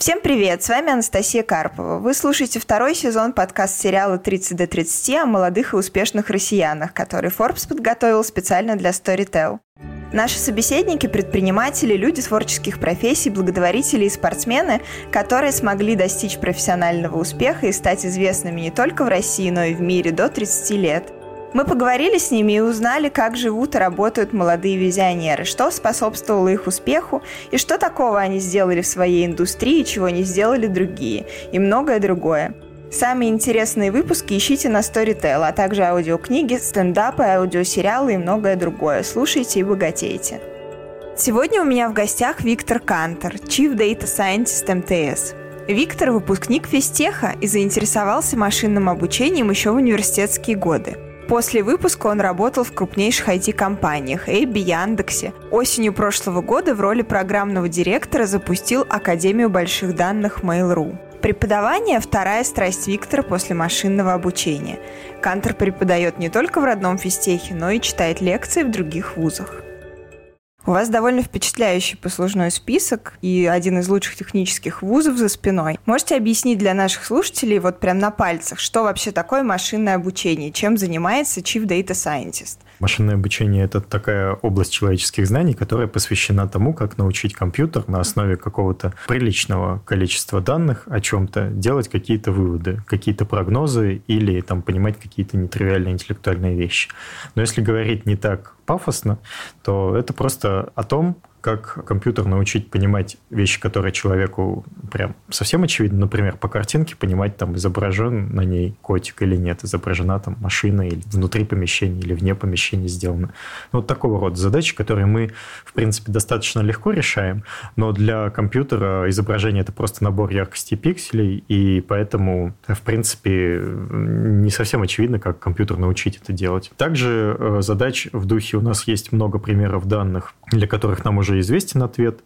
Всем привет, с вами Анастасия Карпова. Вы слушаете второй сезон подкаст-сериала «30 до 30» о молодых и успешных россиянах, который Forbes подготовил специально для Storytel. Наши собеседники – предприниматели, люди творческих профессий, благотворители и спортсмены, которые смогли достичь профессионального успеха и стать известными не только в России, но и в мире до 30 лет – мы поговорили с ними и узнали, как живут и работают молодые визионеры, что способствовало их успеху и что такого они сделали в своей индустрии, чего не сделали другие, и многое другое. Самые интересные выпуски ищите на Storytel, а также аудиокниги, стендапы, аудиосериалы и многое другое. Слушайте и богатейте. Сегодня у меня в гостях Виктор Кантер, Chief Data Scientist МТС. Виктор – выпускник физтеха и заинтересовался машинным обучением еще в университетские годы. После выпуска он работал в крупнейших IT-компаниях Эйби, Яндексе. Осенью прошлого года в роли программного директора запустил Академию больших данных Mail.ru. Преподавание – вторая страсть Виктора после машинного обучения. Кантер преподает не только в родном физтехе, но и читает лекции в других вузах. У вас довольно впечатляющий послужной список и один из лучших технических вузов за спиной. Можете объяснить для наших слушателей вот прям на пальцах, что вообще такое машинное обучение, чем занимается Chief Data Scientist? Машинное обучение – это такая область человеческих знаний, которая посвящена тому, как научить компьютер на основе какого-то приличного количества данных о чем-то делать какие-то выводы, какие-то прогнозы или там, понимать какие-то нетривиальные интеллектуальные вещи. Но если говорить не так пафосно, то это просто о том, как компьютер научить понимать вещи, которые человеку прям совсем очевидны. Например, по картинке понимать, там, изображен на ней котик или нет, изображена там машина или внутри помещения, или вне помещения сделана. Ну, вот такого рода задачи, которые мы, в принципе, достаточно легко решаем, но для компьютера изображение – это просто набор яркости пикселей, и поэтому, в принципе, не совсем очевидно, как компьютер научить это делать. Также э, задач в духе у нас есть много примеров данных, для которых нам уже уже известен ответ.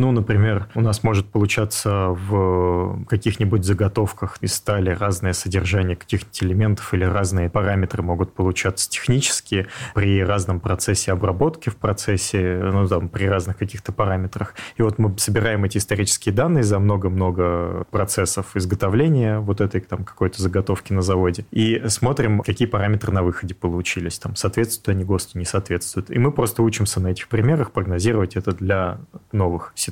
Ну, например, у нас может получаться в каких-нибудь заготовках из стали разное содержание каких-нибудь элементов или разные параметры могут получаться технически при разном процессе обработки в процессе, ну, там, при разных каких-то параметрах. И вот мы собираем эти исторические данные за много-много процессов изготовления вот этой там какой-то заготовки на заводе и смотрим, какие параметры на выходе получились, там, соответствуют они ГОСТу, не соответствуют. И мы просто учимся на этих примерах прогнозировать это для новых ситуаций.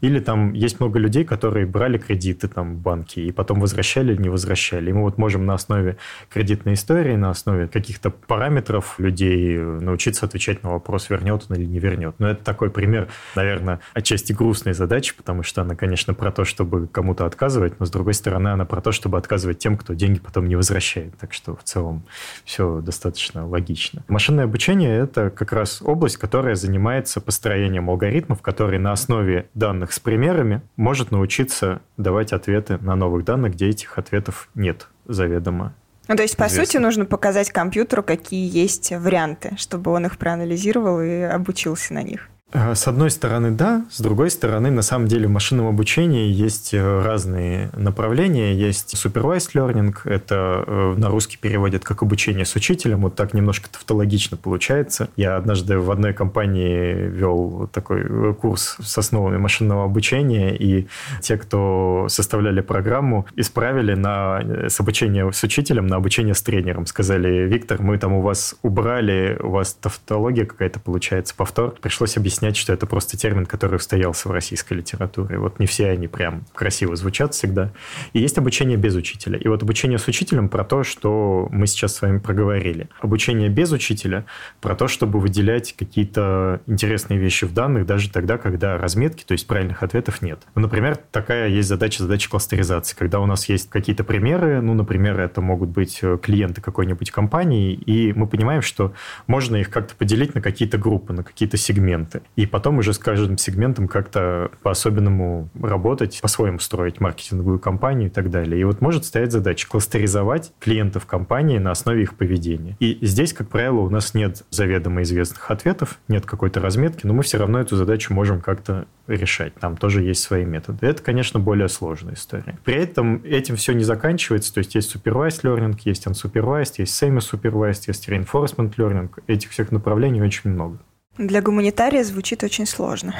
Или там есть много людей, которые брали кредиты там в банке и потом возвращали не возвращали. И мы вот можем на основе кредитной истории, на основе каких-то параметров людей научиться отвечать на вопрос, вернет он или не вернет. Но это такой пример, наверное, отчасти грустной задачи, потому что она, конечно, про то, чтобы кому-то отказывать, но с другой стороны, она про то, чтобы отказывать тем, кто деньги потом не возвращает. Так что в целом все достаточно логично. Машинное обучение – это как раз область, которая занимается построением алгоритмов, которые на основе основе данных с примерами может научиться давать ответы на новых данных, где этих ответов нет заведомо. Ну, то есть, по известно. сути, нужно показать компьютеру, какие есть варианты, чтобы он их проанализировал и обучился на них. Э, с одной стороны, да. С другой стороны, на самом деле в машинном обучении есть э, разные направления. Есть supervised learning, это э, на русский переводят как обучение с учителем. Вот так немножко тавтологично получается. Я однажды в одной компании вел такой курс с основами машинного обучения, и те, кто составляли программу, исправили на, с обучения с учителем на обучение с тренером. Сказали, Виктор, мы там у вас убрали, у вас тавтология какая-то получается, повтор. Пришлось объяснять объяснять, что это просто термин, который устоялся в российской литературе. Вот не все они прям красиво звучат всегда. И есть обучение без учителя. И вот обучение с учителем про то, что мы сейчас с вами проговорили. Обучение без учителя про то, чтобы выделять какие-то интересные вещи в данных даже тогда, когда разметки, то есть правильных ответов нет. Ну, например, такая есть задача, задача кластеризации, когда у нас есть какие-то примеры, ну, например, это могут быть э, клиенты какой-нибудь компании, и мы понимаем, что можно их как-то поделить на какие-то группы, на какие-то сегменты и потом уже с каждым сегментом как-то по-особенному работать, по-своему строить маркетинговую кампанию и так далее. И вот может стоять задача кластеризовать клиентов компании на основе их поведения. И здесь, как правило, у нас нет заведомо известных ответов, нет какой-то разметки, но мы все равно эту задачу можем как-то решать. Там тоже есть свои методы. Это, конечно, более сложная история. При этом этим все не заканчивается. То есть есть supervised learning, есть unsupervised, есть semi-supervised, есть reinforcement learning. Этих всех направлений очень много. Для гуманитария звучит очень сложно.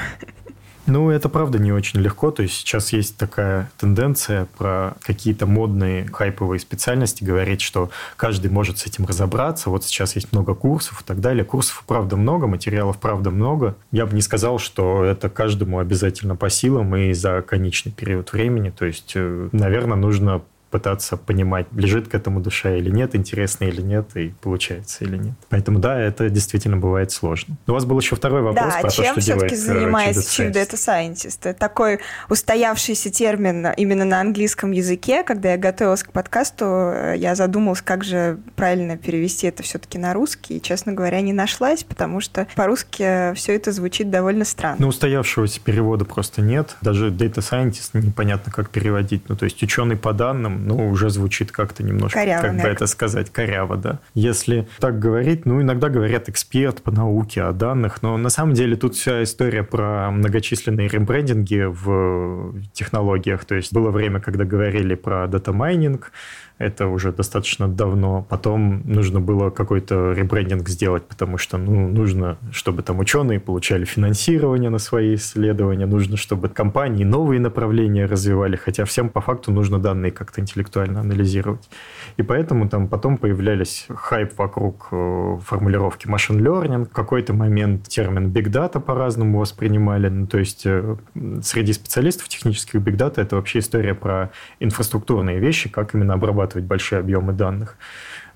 Ну, это правда не очень легко. То есть сейчас есть такая тенденция про какие-то модные хайповые специальности говорить, что каждый может с этим разобраться. Вот сейчас есть много курсов и так далее. Курсов, правда, много, материалов, правда, много. Я бы не сказал, что это каждому обязательно по силам и за конечный период времени. То есть, э, наверное, нужно пытаться понимать, лежит к этому душа или нет, интересно или нет, и получается или нет. Поэтому да, это действительно бывает сложно. у вас был еще второй вопрос да, про чем то, что все-таки э, занимается Chief Data Scientist? Это такой устоявшийся термин именно на английском языке. Когда я готовилась к подкасту, э, я задумалась, как же правильно перевести это все-таки на русский. И, честно говоря, не нашлась, потому что по-русски все это звучит довольно странно. Ну, устоявшегося перевода просто нет. Даже Data Scientist непонятно, как переводить. Ну, то есть ученый по данным, ну, уже звучит как-то немножко, коряво, как бы это сказать, коряво, да. Если так говорить, ну, иногда говорят эксперт по науке о данных, но на самом деле тут вся история про многочисленные ребрендинги в технологиях. То есть было время, когда говорили про data mining, это уже достаточно давно. Потом нужно было какой-то ребрендинг сделать, потому что ну, нужно, чтобы там ученые получали финансирование на свои исследования, нужно, чтобы компании новые направления развивали, хотя всем по факту нужно данные как-то интеллектуально анализировать. И поэтому там потом появлялись хайп вокруг э, формулировки machine learning. В какой-то момент термин big data по-разному воспринимали. Ну, то есть э, среди специалистов технических big data это вообще история про инфраструктурные вещи, как именно обрабатывать обрабатывать большие объемы данных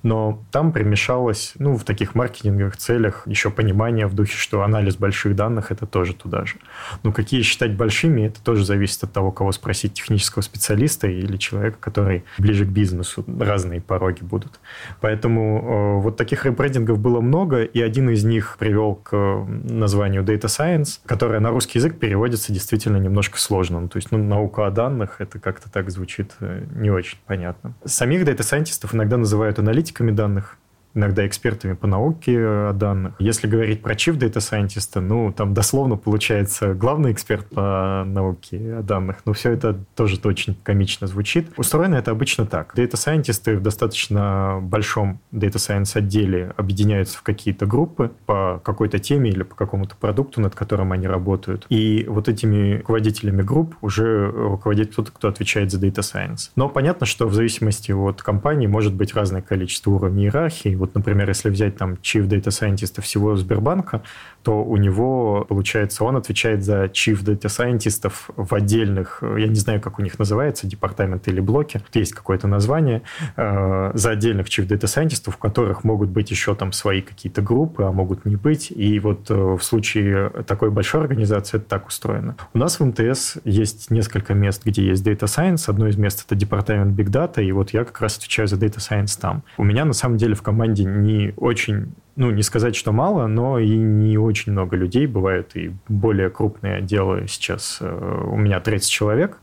но там примешалось, ну, в таких маркетинговых целях еще понимание в духе, что анализ больших данных – это тоже туда же. Ну, какие считать большими, это тоже зависит от того, кого спросить, технического специалиста или человека, который ближе к бизнесу. Разные пороги будут. Поэтому э, вот таких ребрендингов было много, и один из них привел к названию Data Science, которое на русский язык переводится действительно немножко сложно. Ну, то есть, ну, наука о данных – это как-то так звучит э, не очень понятно. Самих Scientistов иногда называют аналитиками, аналитиками данных, иногда экспертами по науке о данных. Если говорить про Chief Data Scientist, ну, там дословно получается главный эксперт по науке о данных, но все это тоже очень комично звучит. Устроено это обычно так. Scientist в достаточно большом Data Science отделе объединяются в какие-то группы по какой-то теме или по какому-то продукту, над которым они работают. И вот этими руководителями групп уже руководит тот, кто отвечает за Data Science. Но понятно, что в зависимости от компании может быть разное количество уровней иерархии. Вот, например, если взять там Chief Data Scientist всего Сбербанка, то у него, получается, он отвечает за Chief Data Scientist в отдельных, я не знаю, как у них называется, департаменты или блоки, есть какое-то название, э, за отдельных Chief Data Scientist, в которых могут быть еще там свои какие-то группы, а могут не быть. И вот э, в случае такой большой организации это так устроено. У нас в МТС есть несколько мест, где есть Data Science. Одно из мест это департамент Big Data, и вот я как раз отвечаю за Data Science там. У меня на самом деле в команде не очень ну, не сказать, что мало, но и не очень много людей. Бывают и более крупные отделы сейчас. Э, у меня 30 человек,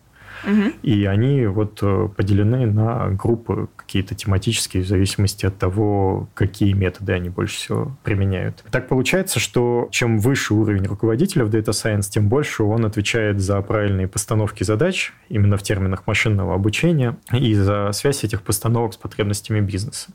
и они вот э, поделены на группы какие-то тематические в зависимости от того, какие методы они больше всего применяют. Так получается, что чем выше уровень руководителя в Data Science, тем больше он отвечает за правильные постановки задач именно в терминах машинного обучения и за связь этих постановок с потребностями бизнеса.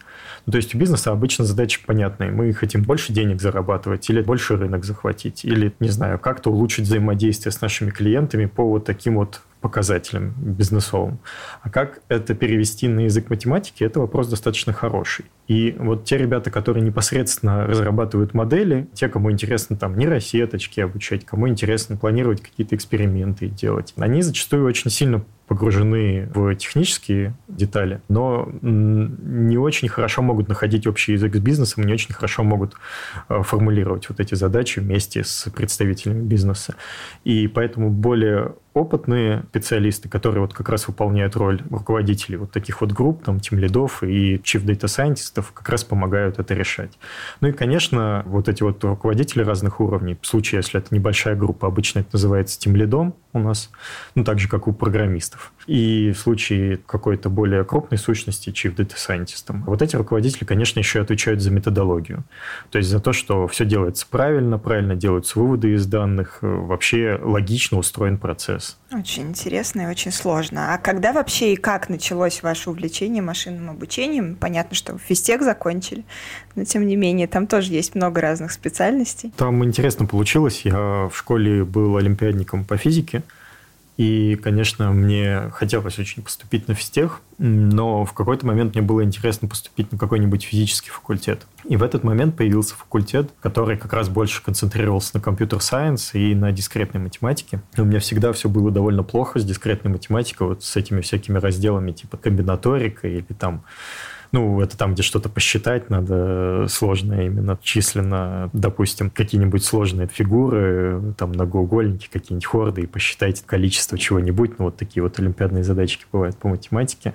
Ну, то есть у бизнеса обычно задачи понятные. Мы хотим больше денег зарабатывать или больше рынок захватить, или, не знаю, как-то улучшить взаимодействие с нашими клиентами по вот таким вот показателям бизнесовым. А как это перевести на язык математики, это вопрос достаточно хороший. И вот те ребята, которые непосредственно разрабатывают модели, те, кому интересно там нейросеточки обучать, кому интересно планировать какие-то эксперименты делать, они зачастую очень сильно погружены в технические детали, но не очень хорошо могут находить общий язык с бизнесом, не очень хорошо могут э, формулировать вот эти задачи вместе с представителями бизнеса. И поэтому более опытные специалисты, которые вот как раз выполняют роль руководителей вот таких вот групп, там, тим лидов и chief data scientist, как раз помогают это решать. Ну и, конечно, вот эти вот руководители разных уровней, в случае, если это небольшая группа, обычно это называется тим лидом у нас, ну, так же, как у программистов программистов. И в случае какой-то более крупной сущности Chief Data Scientist. Вот эти руководители, конечно, еще отвечают за методологию. То есть за то, что все делается правильно, правильно делаются выводы из данных, вообще логично устроен процесс. Очень интересно и очень сложно. А когда вообще и как началось ваше увлечение машинным обучением? Понятно, что физтех закончили, но тем не менее там тоже есть много разных специальностей. Там интересно получилось. Я в школе был олимпиадником по физике. И, конечно, мне хотелось очень поступить на физтех, но в какой-то момент мне было интересно поступить на какой-нибудь физический факультет. И в этот момент появился факультет, который как раз больше концентрировался на компьютер-сайенс и на дискретной математике. И у меня всегда все было довольно плохо с дискретной математикой, вот с этими всякими разделами типа комбинаторика или там ну, это там, где что-то посчитать надо сложное именно численно, допустим, какие-нибудь сложные фигуры, там, многоугольники, какие-нибудь хорды, и посчитайте количество чего-нибудь. Ну, вот такие вот олимпиадные задачки бывают по математике.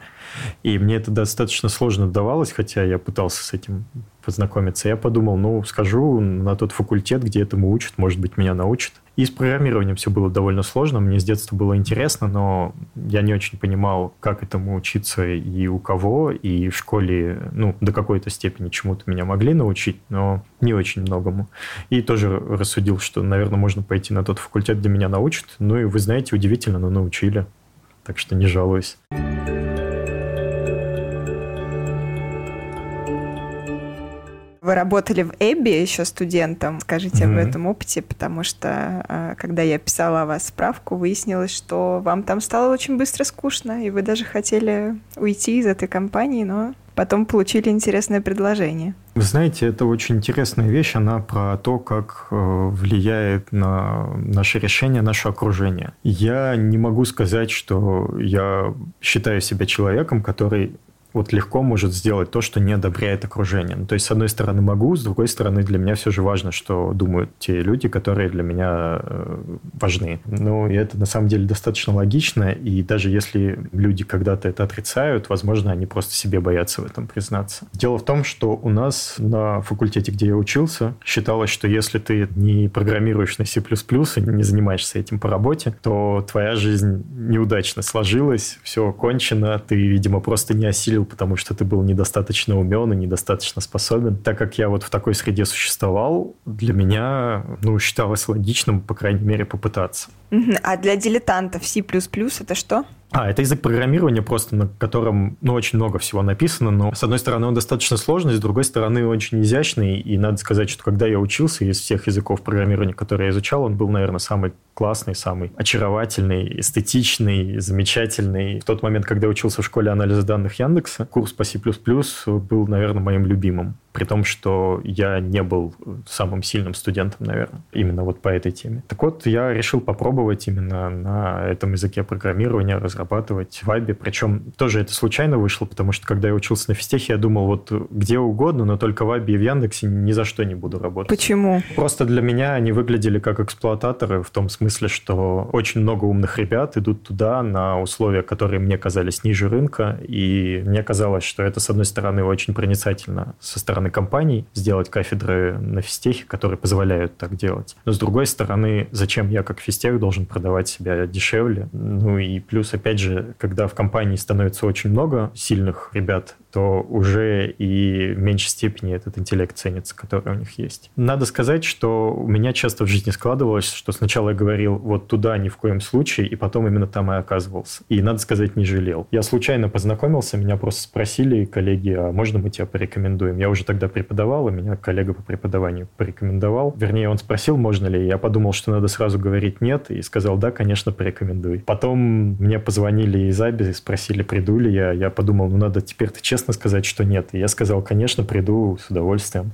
И мне это достаточно сложно давалось, хотя я пытался с этим познакомиться. Я подумал, ну, скажу на тот факультет, где этому учат, может быть, меня научат. И с программированием все было довольно сложно. Мне с детства было интересно, но я не очень понимал, как этому учиться и у кого. И в школе, ну, до какой-то степени чему-то меня могли научить, но не очень многому. И тоже рассудил, что, наверное, можно пойти на тот факультет, где меня научат. Ну и вы знаете, удивительно, но научили. Так что не жалуюсь. Вы работали в Эбби еще студентом. Скажите mm-hmm. об этом опыте, потому что э, когда я писала о вас справку, выяснилось, что вам там стало очень быстро скучно, и вы даже хотели уйти из этой компании, но потом получили интересное предложение. Вы знаете, это очень интересная вещь, она про то, как э, влияет на наше решение, наше окружение. Я не могу сказать, что я считаю себя человеком, который вот легко может сделать то, что не одобряет окружение. Ну, то есть, с одной стороны, могу, с другой стороны, для меня все же важно, что думают те люди, которые для меня э, важны. Ну, и это на самом деле достаточно логично, и даже если люди когда-то это отрицают, возможно, они просто себе боятся в этом признаться. Дело в том, что у нас на факультете, где я учился, считалось, что если ты не программируешь на C++ и не занимаешься этим по работе, то твоя жизнь неудачно сложилась, все кончено, ты, видимо, просто не осилил потому что ты был недостаточно умен и недостаточно способен. Так как я вот в такой среде существовал, для меня, ну, считалось логичным, по крайней мере, попытаться. А для дилетантов C++ это что? А, это язык программирования просто, на котором ну, очень много всего написано, но с одной стороны он достаточно сложный, с другой стороны очень изящный, и надо сказать, что когда я учился из всех языков программирования, которые я изучал, он был, наверное, самый классный, самый очаровательный, эстетичный, замечательный. В тот момент, когда я учился в школе анализа данных Яндекса, курс по C++ был, наверное, моим любимым при том, что я не был самым сильным студентом, наверное, именно вот по этой теме. Так вот, я решил попробовать именно на этом языке программирования разрабатывать в Вайбе, причем тоже это случайно вышло, потому что когда я учился на физтехе, я думал, вот где угодно, но только в Вайбе и в Яндексе ни за что не буду работать. Почему? Просто для меня они выглядели как эксплуататоры в том смысле, что очень много умных ребят идут туда на условия, которые мне казались ниже рынка, и мне казалось, что это, с одной стороны, очень проницательно со стороны стороны, компаний сделать кафедры на физтехе, которые позволяют так делать. Но с другой стороны, зачем я как физтех должен продавать себя дешевле? Ну и плюс, опять же, когда в компании становится очень много сильных ребят, то уже и в меньшей степени этот интеллект ценится, который у них есть. Надо сказать, что у меня часто в жизни складывалось, что сначала я говорил вот туда ни в коем случае, и потом именно там и оказывался. И, надо сказать, не жалел. Я случайно познакомился, меня просто спросили коллеги, а можно мы тебя порекомендуем? Я уже тогда преподавал, и меня коллега по преподаванию порекомендовал. Вернее, он спросил, можно ли. Я подумал, что надо сразу говорить нет, и сказал, да, конечно, порекомендуй. Потом мне позвонили из Аби спросили, приду ли я. Я подумал, ну надо теперь-то честно честно сказать, что нет. И я сказал, конечно, приду с удовольствием.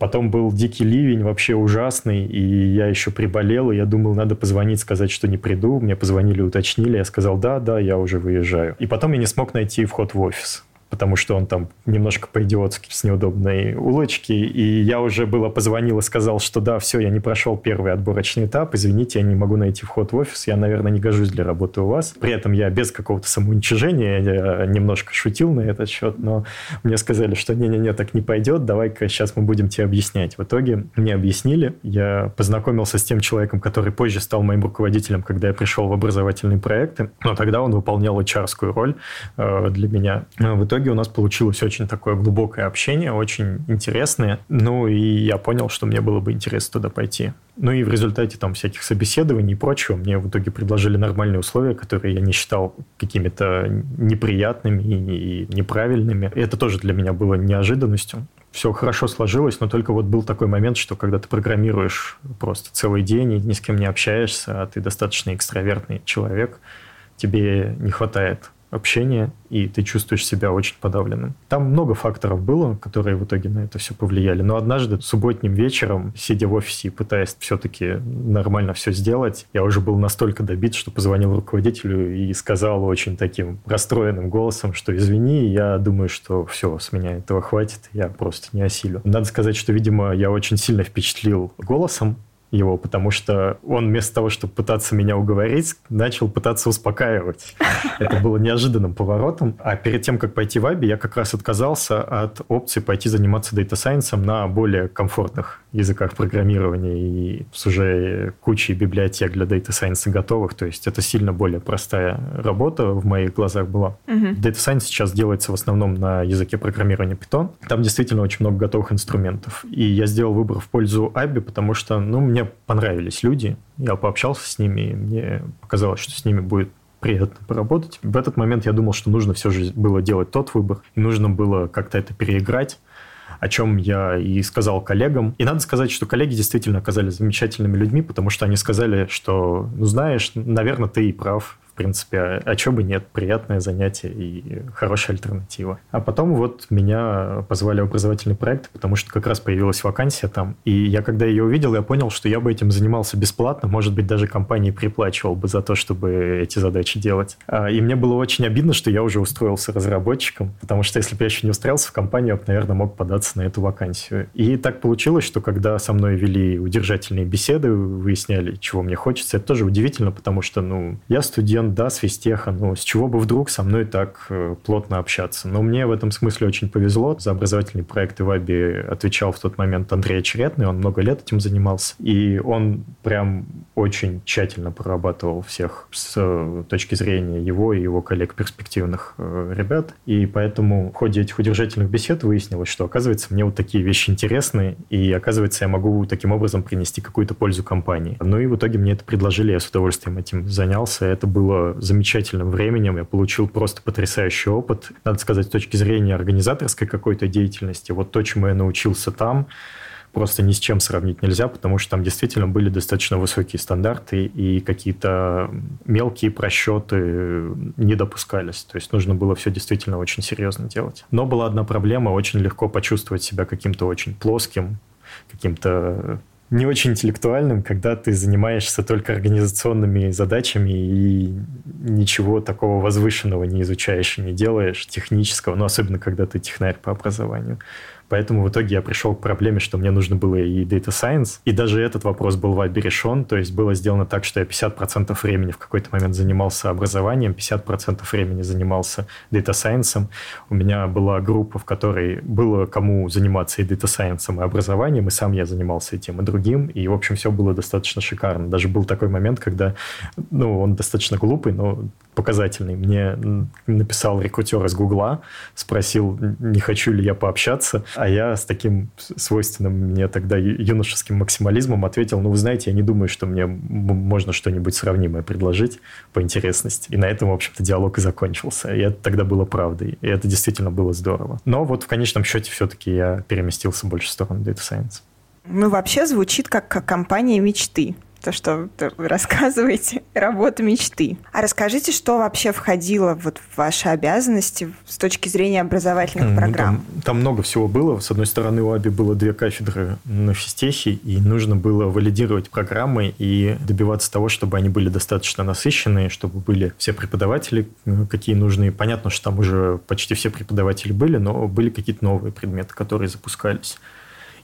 Потом был дикий ливень, вообще ужасный, и я еще приболел, и я думал, надо позвонить, сказать, что не приду. Мне позвонили, уточнили, я сказал, да, да, я уже выезжаю. И потом я не смог найти вход в офис потому что он там немножко по-идиотски с неудобной улочки, и я уже было позвонил и сказал, что да, все, я не прошел первый отборочный этап, извините, я не могу найти вход в офис, я, наверное, не гожусь для работы у вас. При этом я без какого-то самоуничижения, я немножко шутил на этот счет, но мне сказали, что не-не-не, так не пойдет, давай-ка сейчас мы будем тебе объяснять. В итоге мне объяснили, я познакомился с тем человеком, который позже стал моим руководителем, когда я пришел в образовательные проекты, но тогда он выполнял hr роль э, для меня. В итоге итоге у нас получилось очень такое глубокое общение, очень интересное. Ну, и я понял, что мне было бы интересно туда пойти. Ну, и в результате там всяких собеседований и прочего мне в итоге предложили нормальные условия, которые я не считал какими-то неприятными и неправильными. И это тоже для меня было неожиданностью все хорошо сложилось, но только вот был такой момент, что когда ты программируешь просто целый день и ни с кем не общаешься, а ты достаточно экстравертный человек, тебе не хватает общения, и ты чувствуешь себя очень подавленным. Там много факторов было, которые в итоге на это все повлияли. Но однажды субботним вечером, сидя в офисе и пытаясь все-таки нормально все сделать, я уже был настолько добит, что позвонил руководителю и сказал очень таким расстроенным голосом, что извини, я думаю, что все, с меня этого хватит, я просто не осилю. Надо сказать, что, видимо, я очень сильно впечатлил голосом, его, потому что он вместо того, чтобы пытаться меня уговорить, начал пытаться успокаивать. Это было неожиданным поворотом. А перед тем, как пойти в Аби, я как раз отказался от опции пойти заниматься дата сайенсом на более комфортных языках программирования и с уже кучей библиотек для дата сайенса готовых. То есть это сильно более простая работа в моих глазах была. Data Science сейчас делается в основном на языке программирования Python. Там действительно очень много готовых инструментов. И я сделал выбор в пользу Аби, потому что, ну, мне мне понравились люди, я пообщался с ними, и мне показалось, что с ними будет приятно поработать. В этот момент я думал, что нужно все же было делать тот выбор, и нужно было как-то это переиграть о чем я и сказал коллегам. И надо сказать, что коллеги действительно оказались замечательными людьми, потому что они сказали, что, ну, знаешь, наверное, ты и прав принципе, а, а чего бы нет, приятное занятие и хорошая альтернатива. А потом вот меня позвали в образовательный проект, потому что как раз появилась вакансия там, и я когда ее увидел, я понял, что я бы этим занимался бесплатно, может быть, даже компании приплачивал бы за то, чтобы эти задачи делать. А, и мне было очень обидно, что я уже устроился разработчиком, потому что если бы я еще не устроился в компанию, я бы, наверное, мог податься на эту вакансию. И так получилось, что когда со мной вели удержательные беседы, выясняли, чего мне хочется, это тоже удивительно, потому что, ну, я студент, да, с физтеха, ну, с чего бы вдруг со мной так э, плотно общаться. Но мне в этом смысле очень повезло. За образовательный проект Иваби отвечал в тот момент Андрей Очеретный, он много лет этим занимался. И он прям очень тщательно прорабатывал всех с э, точки зрения его и его коллег перспективных э, ребят. И поэтому в ходе этих удержательных бесед выяснилось, что, оказывается, мне вот такие вещи интересны, и, оказывается, я могу таким образом принести какую-то пользу компании. Ну и в итоге мне это предложили, я с удовольствием этим занялся. Это было замечательным временем, я получил просто потрясающий опыт. Надо сказать, с точки зрения организаторской какой-то деятельности, вот то, чему я научился там, просто ни с чем сравнить нельзя, потому что там действительно были достаточно высокие стандарты и какие-то мелкие просчеты не допускались. То есть нужно было все действительно очень серьезно делать. Но была одна проблема, очень легко почувствовать себя каким-то очень плоским, каким-то не очень интеллектуальным, когда ты занимаешься только организационными задачами и ничего такого возвышенного не изучаешь и не делаешь, технического, но особенно когда ты технарь по образованию. Поэтому в итоге я пришел к проблеме, что мне нужно было и Data Science, и даже этот вопрос был в решен, то есть было сделано так, что я 50% времени в какой-то момент занимался образованием, 50% времени занимался Data Science. У меня была группа, в которой было кому заниматься и Data Science, и образованием, и сам я занимался и тем, и другим, и, в общем, все было достаточно шикарно. Даже был такой момент, когда, ну, он достаточно глупый, но показательный. Мне написал рекрутер из Гугла, спросил, не хочу ли я пообщаться, а я с таким свойственным мне тогда юношеским максимализмом ответил, ну, вы знаете, я не думаю, что мне можно что-нибудь сравнимое предложить по интересности. И на этом, в общем-то, диалог и закончился. И это тогда было правдой. И это действительно было здорово. Но вот в конечном счете все-таки я переместился больше в сторону Data Science. Ну, вообще звучит как, как компания мечты. То, что вы рассказываете, работа мечты. А расскажите, что вообще входило вот в ваши обязанности с точки зрения образовательных ну, программ? Там, там много всего было. С одной стороны, у АБИ было две кафедры на физтехе, и нужно было валидировать программы и добиваться того, чтобы они были достаточно насыщенные, чтобы были все преподаватели, э, какие нужны. Понятно, что там уже почти все преподаватели были, но были какие-то новые предметы, которые запускались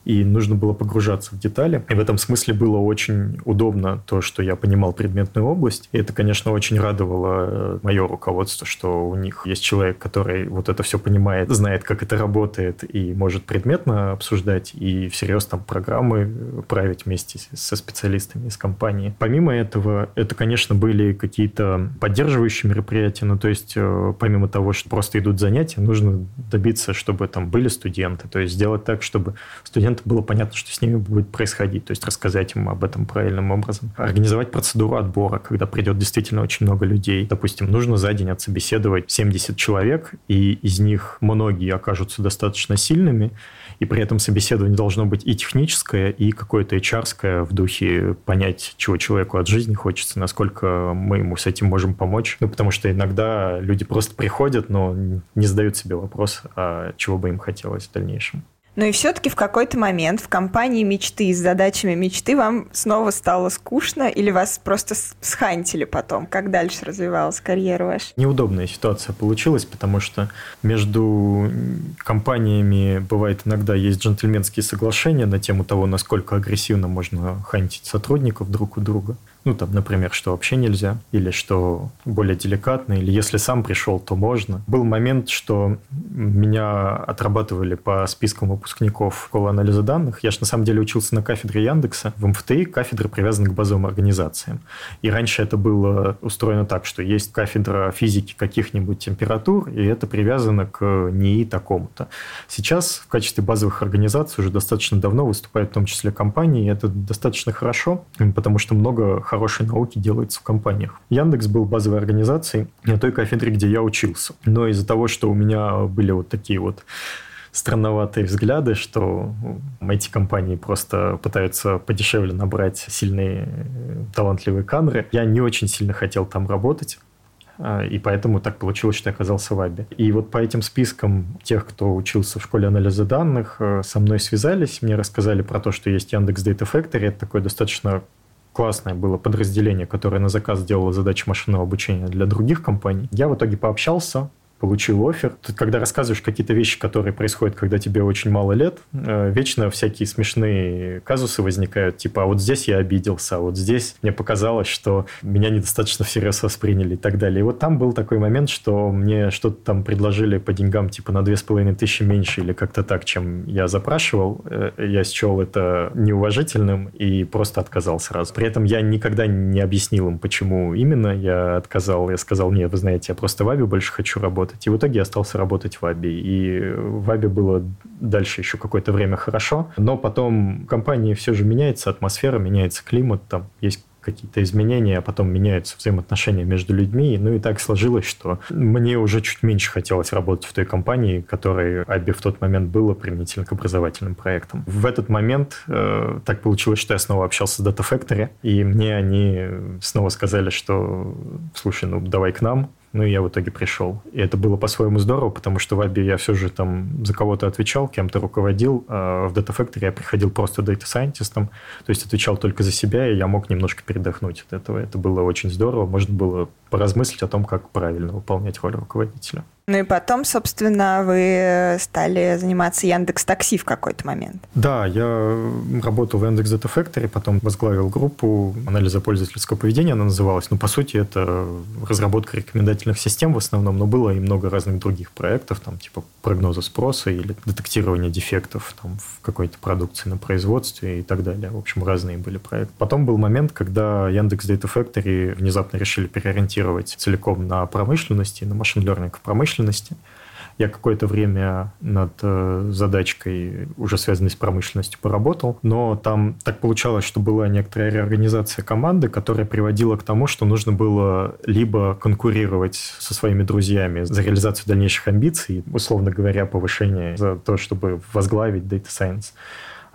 и нужно было погружаться в детали. И в этом смысле было очень удобно то, что я понимал предметную область. И это, конечно, очень радовало э, мое руководство, что у них есть человек, который вот это все понимает, знает, как это работает, и может предметно обсуждать, и всерьез там программы править вместе со специалистами из компании. Помимо этого, это, конечно, были какие-то поддерживающие мероприятия, ну, то есть э, помимо того, что просто идут занятия, нужно добиться, чтобы там были студенты, то есть сделать так, чтобы студенты клиенту было понятно, что с ними будет происходить, то есть рассказать ему об этом правильным образом. Организовать процедуру отбора, когда придет действительно очень много людей. Допустим, нужно за день отсобеседовать 70 человек, и из них многие окажутся достаточно сильными, и при этом собеседование должно быть и техническое, и какое-то hr в духе понять, чего человеку от жизни хочется, насколько мы ему с этим можем помочь. Ну, потому что иногда люди просто приходят, но не задают себе вопрос, а чего бы им хотелось в дальнейшем. Но и все-таки в какой-то момент в компании мечты с задачами мечты вам снова стало скучно или вас просто схантили потом? Как дальше развивалась карьера ваша? Неудобная ситуация получилась, потому что между компаниями бывает иногда есть джентльменские соглашения на тему того, насколько агрессивно можно хантить сотрудников друг у друга. Ну, там, например, что вообще нельзя, или что более деликатно, или если сам пришел, то можно. Был момент, что меня отрабатывали по спискам выпускников школы анализа данных. Я же на самом деле учился на кафедре Яндекса. В МФТИ кафедра привязана к базовым организациям. И раньше это было устроено так, что есть кафедра физики каких-нибудь температур, и это привязано к НИИ такому-то. Сейчас в качестве базовых организаций уже достаточно давно выступают в том числе компании, и это достаточно хорошо, потому что много хорошей науки делается в компаниях. Яндекс был базовой организацией на той кафедре, где я учился. Но из-за того, что у меня были вот такие вот странноватые взгляды, что эти компании просто пытаются подешевле набрать сильные, талантливые кадры. Я не очень сильно хотел там работать. А, и поэтому так получилось, что я оказался в АБе. И вот по этим спискам тех, кто учился в школе анализа данных, э, со мной связались, мне рассказали про то, что есть Яндекс Data Factory. Это такой достаточно классное было подразделение, которое на заказ делало задачи машинного обучения для других компаний. Я в итоге пообщался, получил офер. Тут, когда рассказываешь какие-то вещи, которые происходят, когда тебе очень мало лет, э, вечно всякие смешные казусы возникают, типа, а вот здесь я обиделся, а вот здесь мне показалось, что меня недостаточно всерьез восприняли и так далее. И вот там был такой момент, что мне что-то там предложили по деньгам, типа, на две с половиной тысячи меньше или как-то так, чем я запрашивал. Э, я счел это неуважительным и просто отказал сразу. При этом я никогда не объяснил им, почему именно я отказал. Я сказал, нет, вы знаете, я просто в Ави больше хочу работать работать. И в итоге остался работать в Аби. И в Аби было дальше еще какое-то время хорошо. Но потом в компании все же меняется, атмосфера меняется, климат, там есть какие-то изменения, а потом меняются взаимоотношения между людьми. Ну и так сложилось, что мне уже чуть меньше хотелось работать в той компании, которой Аби в тот момент было применительно к образовательным проектам. В этот момент э, так получилось, что я снова общался с Data Factory, и мне они снова сказали, что слушай, ну давай к нам, ну, и я в итоге пришел. И это было по-своему здорово, потому что в Аби я все же там за кого-то отвечал, кем-то руководил. А в Data Factory я приходил просто scientist, то есть отвечал только за себя, и я мог немножко передохнуть от этого. Это было очень здорово. Можно было поразмыслить о том, как правильно выполнять роль руководителя. Ну и потом, собственно, вы стали заниматься Яндекс Такси в какой-то момент. Да, я работал в Яндекс Data Factory, потом возглавил группу анализа пользовательского поведения, она называлась. Ну, по сути, это разработка рекомендательных систем в основном, но было и много разных других проектов, там, типа прогноза спроса или детектирование дефектов там, в какой-то продукции на производстве и так далее. В общем, разные были проекты. Потом был момент, когда Яндекс Data Factory внезапно решили переориентировать целиком на промышленности, на машин-лернинг в промышленности, промышленности. Я какое-то время над э, задачкой, уже связанной с промышленностью, поработал, но там так получалось, что была некоторая реорганизация команды, которая приводила к тому, что нужно было либо конкурировать со своими друзьями за реализацию дальнейших амбиций, условно говоря, повышение за то, чтобы возглавить Data Science,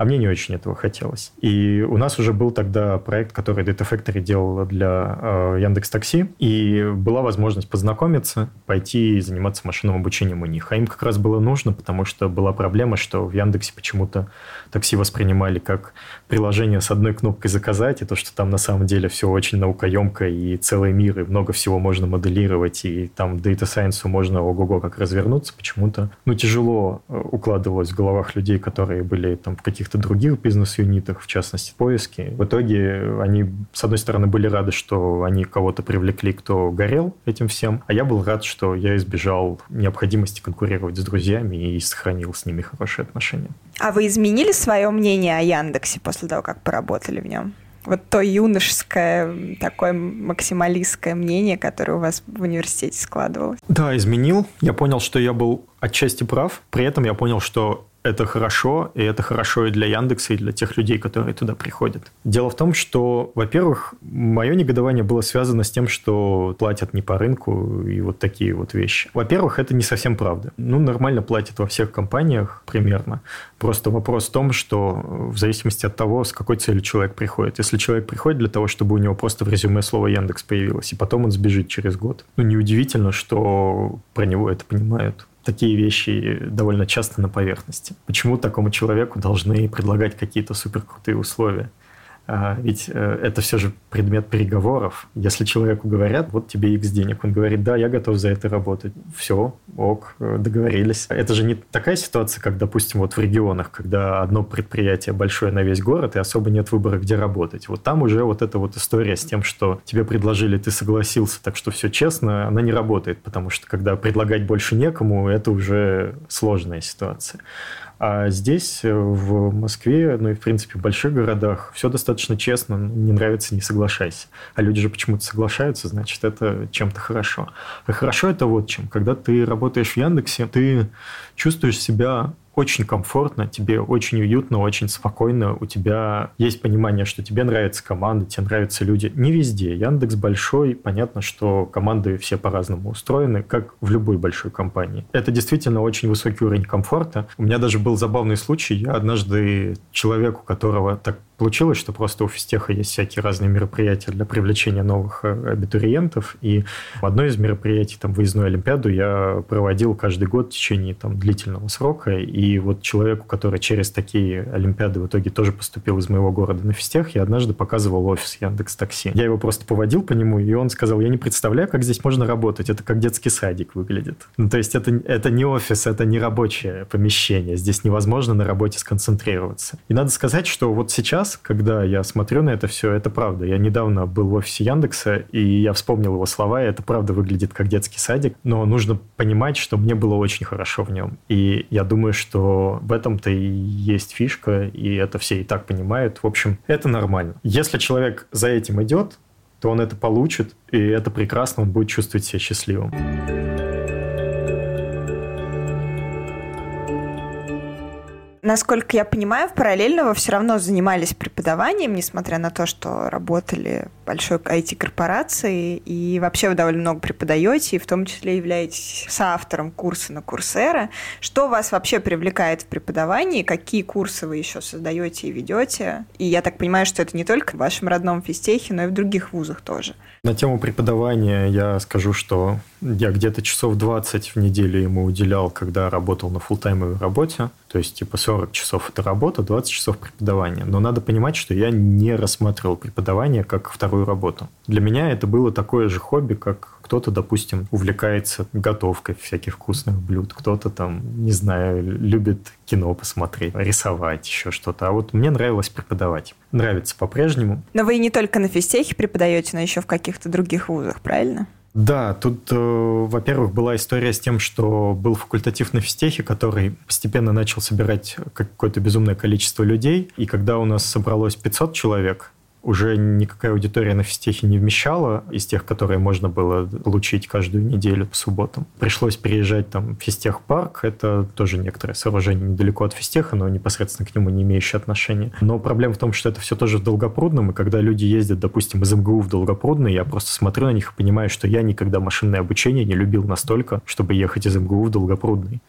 А мне не очень этого хотелось. И у нас уже был тогда проект, который Data Factory делал для э, Яндекс Такси, и была возможность познакомиться, пойти заниматься машинным обучением у них. А им как раз было нужно, потому что была проблема, что в Яндексе почему-то такси воспринимали как приложение с одной кнопкой «заказать», и то, что там на самом деле все очень наукоемко, и целый мир, и много всего можно моделировать, и там Data Science можно ого-го как развернуться, почему-то ну, тяжело э, укладывалось в головах людей, которые были там в каких-то других бизнес-юнитах, в частности, поиски. В итоге они, с одной стороны, были рады, что они кого-то привлекли, кто горел этим всем, а я был рад, что я избежал необходимости конкурировать с друзьями и сохранил с ними хорошие отношения. А вы изменили свое мнение о Яндексе после того, как поработали в нем? Вот то юношеское, такое максималистское мнение, которое у вас в университете складывалось? Да, изменил. Я понял, что я был отчасти прав. При этом я понял, что это хорошо, и это хорошо и для Яндекса, и для тех людей, которые туда приходят. Дело в том, что, во-первых, мое негодование было связано с тем, что платят не по рынку и вот такие вот вещи. Во-первых, это не совсем правда. Ну, нормально платят во всех компаниях примерно. Просто вопрос в том, что в зависимости от того, с какой целью человек приходит. Если человек приходит для того, чтобы у него просто в резюме слово Яндекс появилось, и потом он сбежит через год, ну, неудивительно, что про него это понимают такие вещи довольно часто на поверхности. Почему такому человеку должны предлагать какие-то суперкрутые условия? Ведь э, это все же предмет переговоров. Если человеку говорят, вот тебе X денег, он говорит, да, я готов за это работать. Все, ок, э, договорились. Это же не такая ситуация, как, допустим, вот в регионах, когда одно предприятие большое на весь город, и особо нет выбора, где работать. Вот там уже вот эта вот история с тем, что тебе предложили, ты согласился, так что все честно, она не работает, потому что когда предлагать больше некому, это уже сложная ситуация. А здесь, э, в Москве, ну и, в принципе, в больших городах, все достаточно честно. Не нравится – не соглашайся. А люди же почему-то соглашаются, значит, это чем-то хорошо. А хорошо это вот чем. Когда ты работаешь в Яндексе, ты чувствуешь себя очень комфортно, тебе очень уютно, очень спокойно, у тебя есть понимание, что тебе нравится команда, тебе нравятся люди. Не везде. Яндекс большой, понятно, что команды все по-разному устроены, как в любой большой компании. Это действительно очень высокий уровень комфорта. У меня даже был забавный случай. Я однажды человеку, которого так получилось, что просто у физтеха есть всякие разные мероприятия для привлечения новых э, абитуриентов, и в одной из мероприятий, там, выездную Олимпиаду, я проводил каждый год в течение там, длительного срока, и вот человеку, который через такие Олимпиады в итоге тоже поступил из моего города на физтех, я однажды показывал офис Яндекс Такси. Я его просто поводил по нему, и он сказал, я не представляю, как здесь можно работать, это как детский садик выглядит. Ну, то есть это, это не офис, это не рабочее помещение, здесь невозможно на работе сконцентрироваться. И надо сказать, что вот сейчас сейчас, когда я смотрю на это все, это правда. Я недавно был в офисе Яндекса, и я вспомнил его слова, и это правда выглядит как детский садик, но нужно понимать, что мне было очень хорошо в нем. И я думаю, что в этом-то и есть фишка, и это все и так понимают. В общем, это нормально. Если человек за этим идет, то он это получит, и это прекрасно, он будет чувствовать себя счастливым. Насколько я понимаю, параллельно вы все равно занимались преподаванием, несмотря на то, что работали в большой IT-корпорации, и вообще вы довольно много преподаете, и в том числе являетесь соавтором курса на Курсера. Что вас вообще привлекает в преподавании? Какие курсы вы еще создаете и ведете? И я так понимаю, что это не только в вашем родном физтехе, но и в других вузах тоже. На тему преподавания я скажу, что я где-то часов 20 в неделю ему уделял, когда работал на фултаймовой работе. То есть, типа, 40 часов это работа, 20 часов преподавания. Но надо понимать, что я не рассматривал преподавание как вторую работу. Для меня это было такое же хобби, как кто-то, допустим, увлекается готовкой всяких вкусных блюд, кто-то там, не знаю, любит кино посмотреть, рисовать, еще что-то. А вот мне нравилось преподавать. Нравится по-прежнему. Но вы не только на физтехе преподаете, но еще в каких-то других вузах, правильно? Да, тут, э, во-первых, была история с тем, что был факультатив на физтехе, который постепенно начал собирать какое-то безумное количество людей. И когда у нас собралось 500 человек, уже никакая аудитория на физтехе не вмещала из тех, которые можно было получить каждую неделю по субботам. Пришлось переезжать там в физтех-парк. Это тоже некоторое сооружение недалеко от физтеха, но непосредственно к нему не имеющее отношения. Но проблема в том, что это все тоже в Долгопрудном, и когда люди ездят, допустим, из МГУ в Долгопрудный, я просто смотрю на них и понимаю, что я никогда машинное обучение не любил настолько, чтобы ехать из МГУ в Долгопрудный.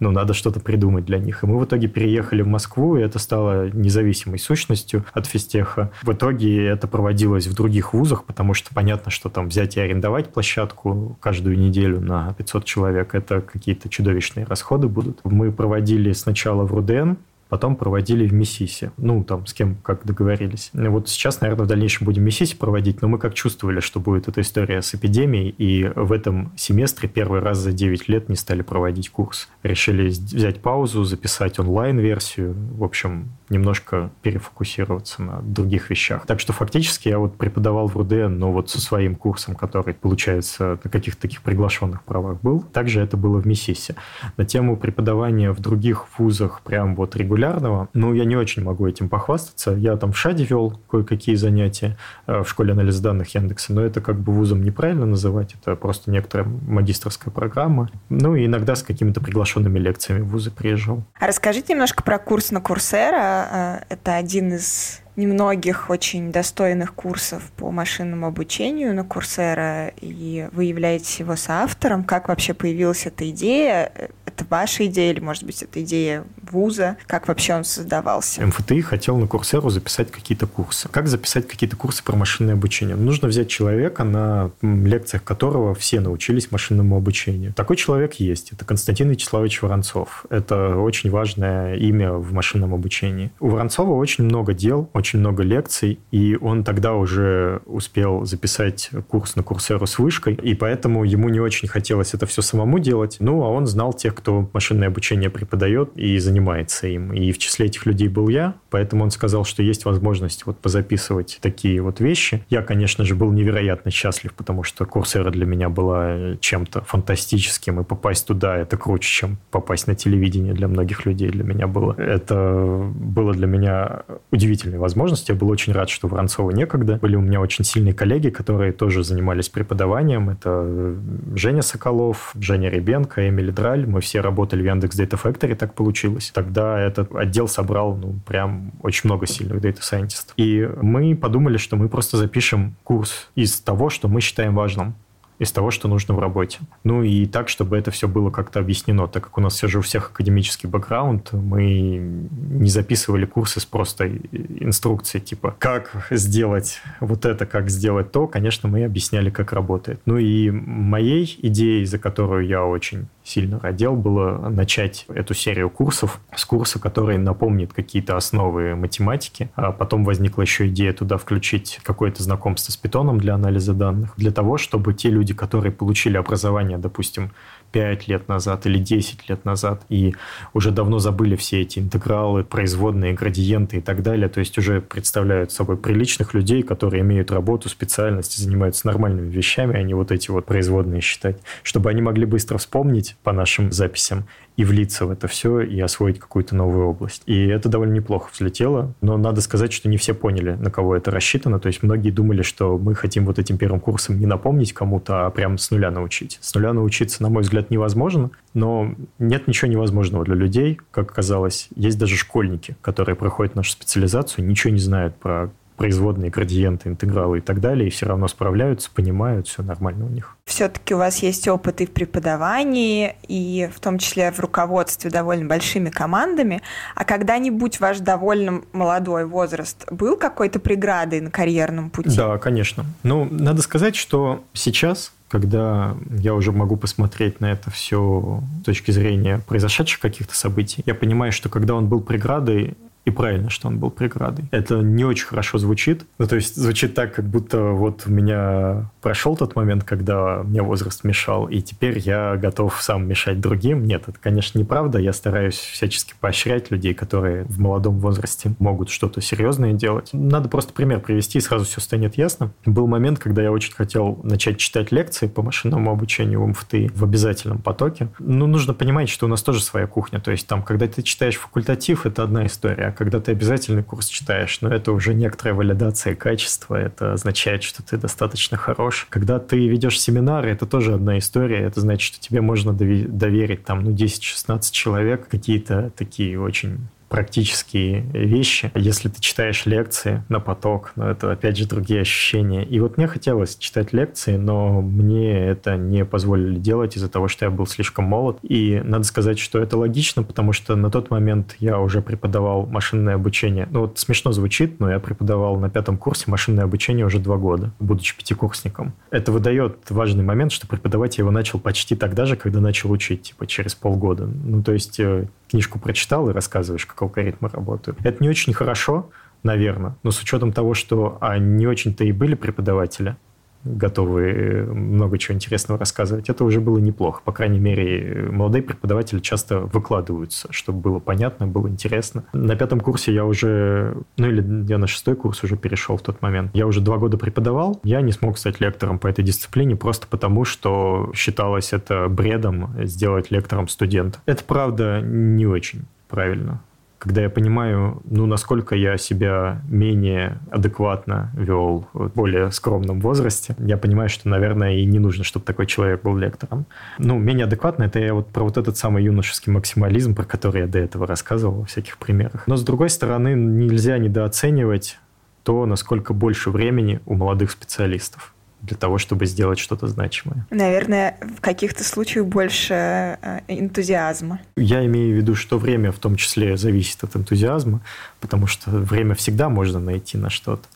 Ну, надо что-то придумать для них. И мы в итоге переехали в Москву, и это стало независимой сущностью от физтеха. В итоге это проводилось в других вузах, потому что понятно, что там взять и арендовать площадку каждую неделю на 500 человек, это какие-то чудовищные расходы будут. Мы проводили сначала в РУДН, потом проводили в Миссисе. Ну, там, с кем как договорились. Вот сейчас, наверное, в дальнейшем будем Миссисе проводить, но мы как чувствовали, что будет эта история с эпидемией, и в этом семестре первый раз за 9 лет не стали проводить курс. Решили взять паузу, записать онлайн-версию. В общем, немножко перефокусироваться на других вещах. Так что фактически я вот преподавал в РУДН, но вот со своим курсом, который, получается, на каких-то таких приглашенных правах был. Также это было в МИСИСе. На тему преподавания в других вузах прям вот регулярного, ну, я не очень могу этим похвастаться. Я там в ШАДе вел кое-какие занятия э, в школе анализа данных Яндекса, но это как бы вузом неправильно называть, это просто некоторая магистрская программа. Ну, и иногда с какими-то приглашенными лекциями в вузы приезжал. А расскажите немножко про курс на Курсера это один из немногих очень достойных курсов по машинному обучению на Курсера, и вы являетесь его соавтором. Как вообще появилась эта идея? Это ваша идея или, может быть, это идея вуза? Как вообще он создавался? МФТИ хотел на Курсеру записать какие-то курсы. Как записать какие-то курсы про машинное обучение? Нужно взять человека, на лекциях которого все научились машинному обучению. Такой человек есть. Это Константин Вячеславович Воронцов. Это очень важное имя в машинном обучении. У Воронцова очень много дел, очень много лекций, и он тогда уже успел записать курс на Курсеру с вышкой, и поэтому ему не очень хотелось это все самому делать. Ну, а он знал тех, кто машинное обучение преподает и занимается им. И в числе этих людей был я, поэтому он сказал, что есть возможность вот позаписывать такие вот вещи. Я, конечно же, был невероятно счастлив, потому что Курсера для меня была чем-то фантастическим, и попасть туда это круче, чем попасть на телевидение для многих людей для меня было. Это было для меня удивительной возможностью возможности. Я был очень рад, что Воронцова некогда. Были у меня очень сильные коллеги, которые тоже занимались преподаванием. Это э, Женя Соколов, Женя Ребенко, Эмили Драль. Мы все работали в Яндекс Data Factory, так получилось. Тогда этот отдел собрал, ну, прям очень много сильных дата сайентистов. И мы подумали, что мы просто запишем курс из того, что мы считаем важным из того, что нужно в работе. Ну и так, чтобы это все было как-то объяснено, так как у нас все же у всех академический бэкграунд, мы не записывали курсы с просто инструкцией, типа, как сделать вот это, как сделать то, конечно, мы объясняли, как работает. Ну и моей идеей, за которую я очень сильно родил, было начать эту серию курсов с курса, который напомнит какие-то основы математики. А потом возникла еще идея туда включить какое-то знакомство с питоном для анализа данных, для того, чтобы те люди, которые получили образование, допустим, 5 лет назад или 10 лет назад и уже давно забыли все эти интегралы, производные, градиенты и так далее. То есть уже представляют собой приличных людей, которые имеют работу, специальность, занимаются нормальными вещами, а не вот эти вот производные считать. Чтобы они могли быстро вспомнить по нашим записям и влиться в это все и освоить какую-то новую область. И это довольно неплохо взлетело, но надо сказать, что не все поняли, на кого это рассчитано. То есть многие думали, что мы хотим вот этим первым курсом не напомнить кому-то, а прям с нуля научить. С нуля научиться, на мой взгляд, невозможно, но нет ничего невозможного для людей, как оказалось. Есть даже школьники, которые проходят нашу специализацию, ничего не знают про производные, градиенты, интегралы и так далее, и все равно справляются, понимают, все нормально у них. Все-таки у вас есть опыт и в преподавании, и в том числе в руководстве довольно большими командами. А когда-нибудь ваш довольно молодой возраст был какой-то преградой на карьерном пути? Да, конечно. Ну, надо сказать, что сейчас когда я уже могу посмотреть на это все с точки зрения произошедших каких-то событий, я понимаю, что когда он был преградой, и правильно, что он был преградой. Это не очень хорошо звучит. Ну, то есть звучит так, как будто вот у меня прошел тот момент, когда мне возраст мешал, и теперь я готов сам мешать другим. Нет, это, конечно, неправда. Я стараюсь всячески поощрять людей, которые в молодом возрасте могут что-то серьезное делать. Надо просто пример привести, и сразу все станет ясно. Был момент, когда я очень хотел начать читать лекции по машинному обучению в МФТИ в обязательном потоке. Ну, нужно понимать, что у нас тоже своя кухня. То есть там, когда ты читаешь факультатив, это одна история когда ты обязательный курс читаешь, но это уже некоторая валидация качества, это означает, что ты достаточно хорош. Когда ты ведешь семинары, это тоже одна история, это значит, что тебе можно доверить там, ну, 10-16 человек, какие-то такие очень практические вещи. Если ты читаешь лекции на поток, ну, это, опять же, другие ощущения. И вот мне хотелось читать лекции, но мне это не позволили делать из-за того, что я был слишком молод. И надо сказать, что это логично, потому что на тот момент я уже преподавал машинное обучение. Ну, вот смешно звучит, но я преподавал на пятом курсе машинное обучение уже два года, будучи пятикурсником. Это выдает важный момент, что преподавать я его начал почти тогда же, когда начал учить, типа через полгода. Ну, то есть э, книжку прочитал и рассказываешь, как алгоритмы работают. Это не очень хорошо, наверное, но с учетом того, что а, не очень-то и были преподаватели, готовы э, много чего интересного рассказывать, это уже было неплохо. По крайней мере, молодые преподаватели часто выкладываются, чтобы было понятно, было интересно. На пятом курсе я уже, ну или я на шестой курс уже перешел в тот момент. Я уже два года преподавал, я не смог стать лектором по этой дисциплине просто потому, что считалось это бредом сделать лектором студента. Это, правда, не очень правильно когда я понимаю, ну, насколько я себя менее адекватно вел в более скромном возрасте, я понимаю, что, наверное, и не нужно, чтобы такой человек был лектором. Ну, менее адекватно, это я вот про вот этот самый юношеский максимализм, про который я до этого рассказывал во всяких примерах. Но, с другой стороны, нельзя недооценивать то, насколько больше времени у молодых специалистов для того, чтобы сделать что-то значимое. Наверное, в каких-то случаях больше э, энтузиазма. Я имею в виду, что время в том числе зависит от энтузиазма, потому что время всегда можно найти на что-то.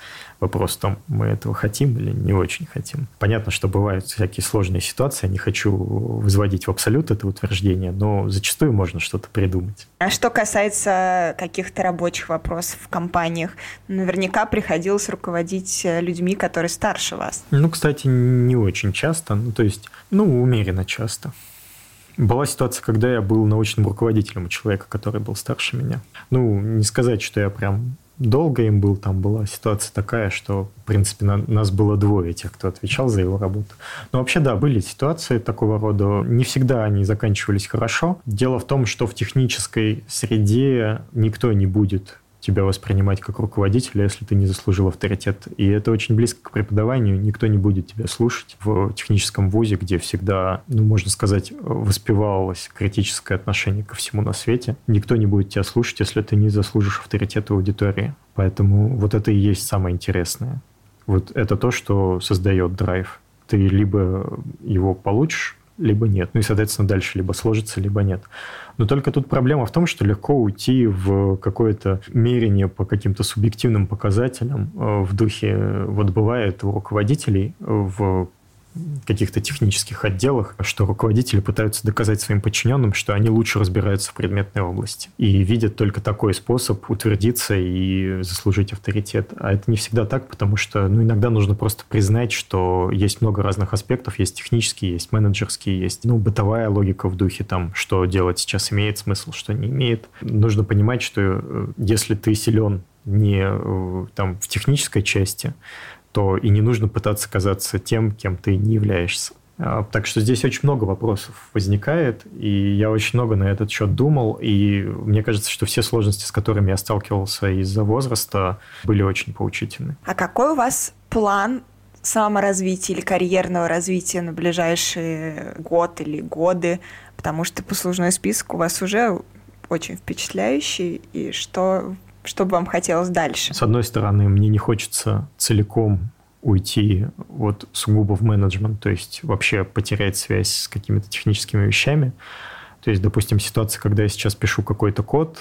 Вопрос в том, мы этого хотим или не очень хотим. Понятно, что бывают всякие сложные ситуации, я не хочу возводить в абсолют это утверждение, но зачастую можно что-то придумать. А что касается каких-то рабочих вопросов в компаниях, наверняка приходилось руководить людьми, которые старше вас. Ну, кстати, не очень часто, ну, то есть, ну, умеренно часто. Была ситуация, когда я был научным руководителем у человека, который был старше меня. Ну, не сказать, что я прям долго им был, там была ситуация такая, что, в принципе, на, нас было двое тех, кто отвечал за его работу. Но вообще, да, были ситуации такого рода. Не всегда они заканчивались хорошо. Дело в том, что в технической среде никто не будет тебя воспринимать как руководителя, если ты не заслужил авторитет. И это очень близко к преподаванию. Никто не будет тебя слушать в техническом вузе, где всегда, ну, можно сказать, воспевалось критическое отношение ко всему на свете. Никто не будет тебя слушать, если ты не заслужишь авторитета аудитории. Поэтому вот это и есть самое интересное. Вот это то, что создает драйв. Ты либо его получишь, либо нет. Ну и, соответственно, дальше либо сложится, либо нет. Но только тут проблема в том, что легко уйти в какое-то мерение по каким-то субъективным показателям э, в духе, вот бывает у руководителей в каких-то технических отделах, что руководители пытаются доказать своим подчиненным, что они лучше разбираются в предметной области. И видят только такой способ утвердиться и заслужить авторитет. А это не всегда так, потому что ну, иногда нужно просто признать, что есть много разных аспектов. Есть технические, есть менеджерские, есть ну, бытовая логика в духе, там, что делать сейчас имеет смысл, что не имеет. Нужно понимать, что э, если ты силен не э, там, в технической части, то и не нужно пытаться казаться тем, кем ты не являешься. А, так что здесь очень много вопросов возникает, и я очень много на этот счет думал, и мне кажется, что все сложности, с которыми я сталкивался из-за возраста, были очень поучительны. А какой у вас план саморазвития или карьерного развития на ближайший год или годы? Потому что послужной список у вас уже очень впечатляющий, и что что бы вам хотелось дальше? С одной стороны, мне не хочется целиком уйти вот сугубо в менеджмент, то есть вообще потерять связь с какими-то техническими вещами. То есть, допустим, ситуация, когда я сейчас пишу какой-то код,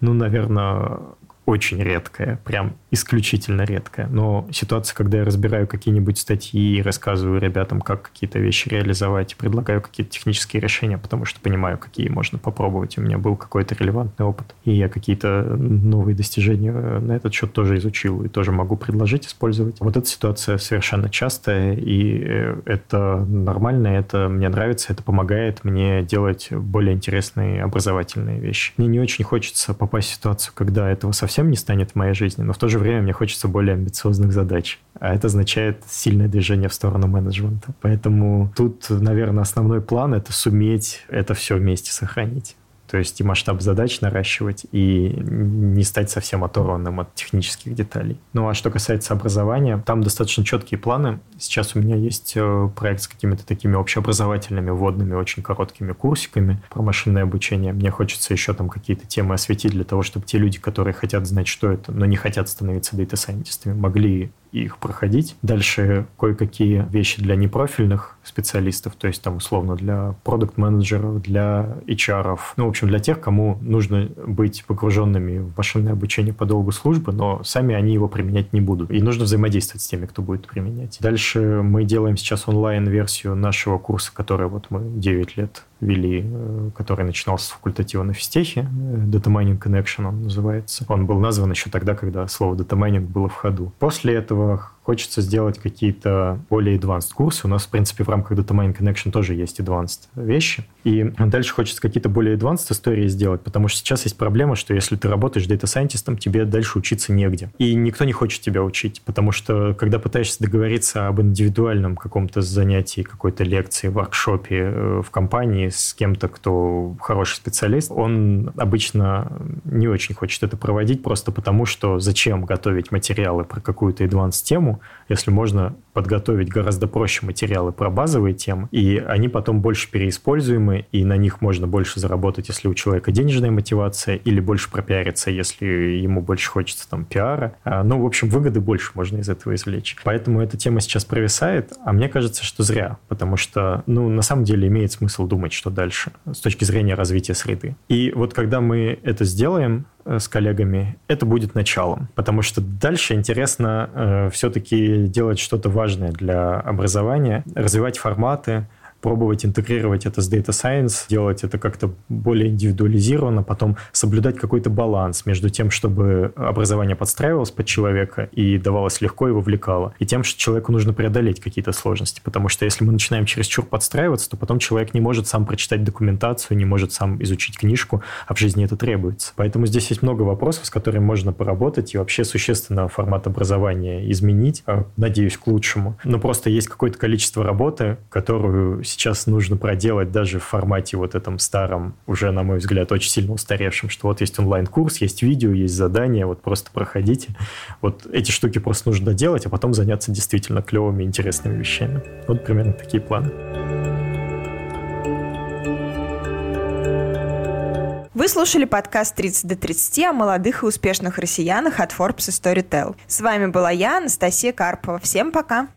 ну, наверное, очень редкая, прям исключительно редкая. Но ситуация, когда я разбираю какие-нибудь статьи и рассказываю ребятам, как какие-то вещи реализовать, предлагаю какие-то технические решения, потому что понимаю, какие можно попробовать. У меня был какой-то релевантный опыт, и я какие-то новые достижения на этот счет тоже изучил и тоже могу предложить использовать. Вот эта ситуация совершенно частая, и э, это нормально, это мне нравится, это помогает мне делать более интересные образовательные вещи. Мне не очень хочется попасть в ситуацию, когда этого совсем совсем не станет в моей жизни, но в то же время мне хочется более амбициозных задач. А это означает сильное движение в сторону менеджмента. Поэтому тут, наверное, основной план — это суметь это все вместе сохранить. То есть и масштаб задач наращивать, и не стать совсем оторванным от технических деталей. Ну а что касается образования, там достаточно четкие планы. Сейчас у меня есть э, проект с какими-то такими общеобразовательными, вводными, очень короткими курсиками про машинное обучение. Мне хочется еще там какие-то темы осветить для того, чтобы те люди, которые хотят знать, что это, но не хотят становиться дата-сайентистами, могли их проходить. Дальше кое-какие вещи для непрофильных специалистов, то есть там условно для продукт-менеджеров, для HR, ну, в общем, для тех, кому нужно быть погруженными в машинное обучение по долгу службы, но сами они его применять не будут. И нужно взаимодействовать с теми, кто будет применять. Дальше мы делаем сейчас онлайн-версию нашего курса, который вот мы 9 лет вели, э, который начинался с факультатива на физтехе, э, Data Connection он называется. Он был назван еще тогда, когда слово Data было в ходу. После этого хочется сделать какие-то более advanced курсы. У нас, в принципе, в рамках Data Mining Connection тоже есть advanced вещи. И дальше хочется какие-то более advanced истории сделать, потому что сейчас есть проблема, что если ты работаешь scientist, тебе дальше учиться негде. И никто не хочет тебя учить, потому что когда пытаешься договориться об индивидуальном каком-то занятии, какой-то лекции, воркшопе э, в компании с кем-то, кто хороший специалист, он обычно не очень хочет это проводить просто потому, что зачем готовить материалы про какую-то advanced тему, если можно подготовить гораздо проще материалы про базовые темы, и они потом больше переиспользуемы, и на них можно больше заработать, если у человека денежная мотивация, или больше пропиариться, если ему больше хочется там пиара. А, ну, в общем, выгоды больше можно из этого извлечь. Поэтому эта тема сейчас провисает, а мне кажется, что зря, потому что, ну, на самом деле имеет смысл думать, что дальше с точки зрения развития среды. И вот когда мы это сделаем, э, с коллегами, это будет началом, потому что дальше интересно э, все-таки делать что-то важное важное для образования, развивать форматы, пробовать интегрировать это с Data Science, делать это как-то более индивидуализированно, потом соблюдать какой-то баланс между тем, чтобы образование подстраивалось под человека и давалось легко и вовлекало, и тем, что человеку нужно преодолеть какие-то сложности. Потому что если мы начинаем чересчур подстраиваться, то потом человек не может сам прочитать документацию, не может сам изучить книжку, а в жизни это требуется. Поэтому здесь есть много вопросов, с которыми можно поработать и вообще существенно формат образования изменить, а, надеюсь, к лучшему. Но просто есть какое-то количество работы, которую сейчас нужно проделать даже в формате вот этом старом, уже, на мой взгляд, очень сильно устаревшем, что вот есть онлайн-курс, есть видео, есть задания, вот просто проходите. Вот эти штуки просто нужно доделать, а потом заняться действительно клевыми, интересными вещами. Вот примерно такие планы. Вы слушали подкаст 30 до 30 о молодых и успешных россиянах от Forbes и Storytel. С вами была я, Анастасия Карпова. Всем пока!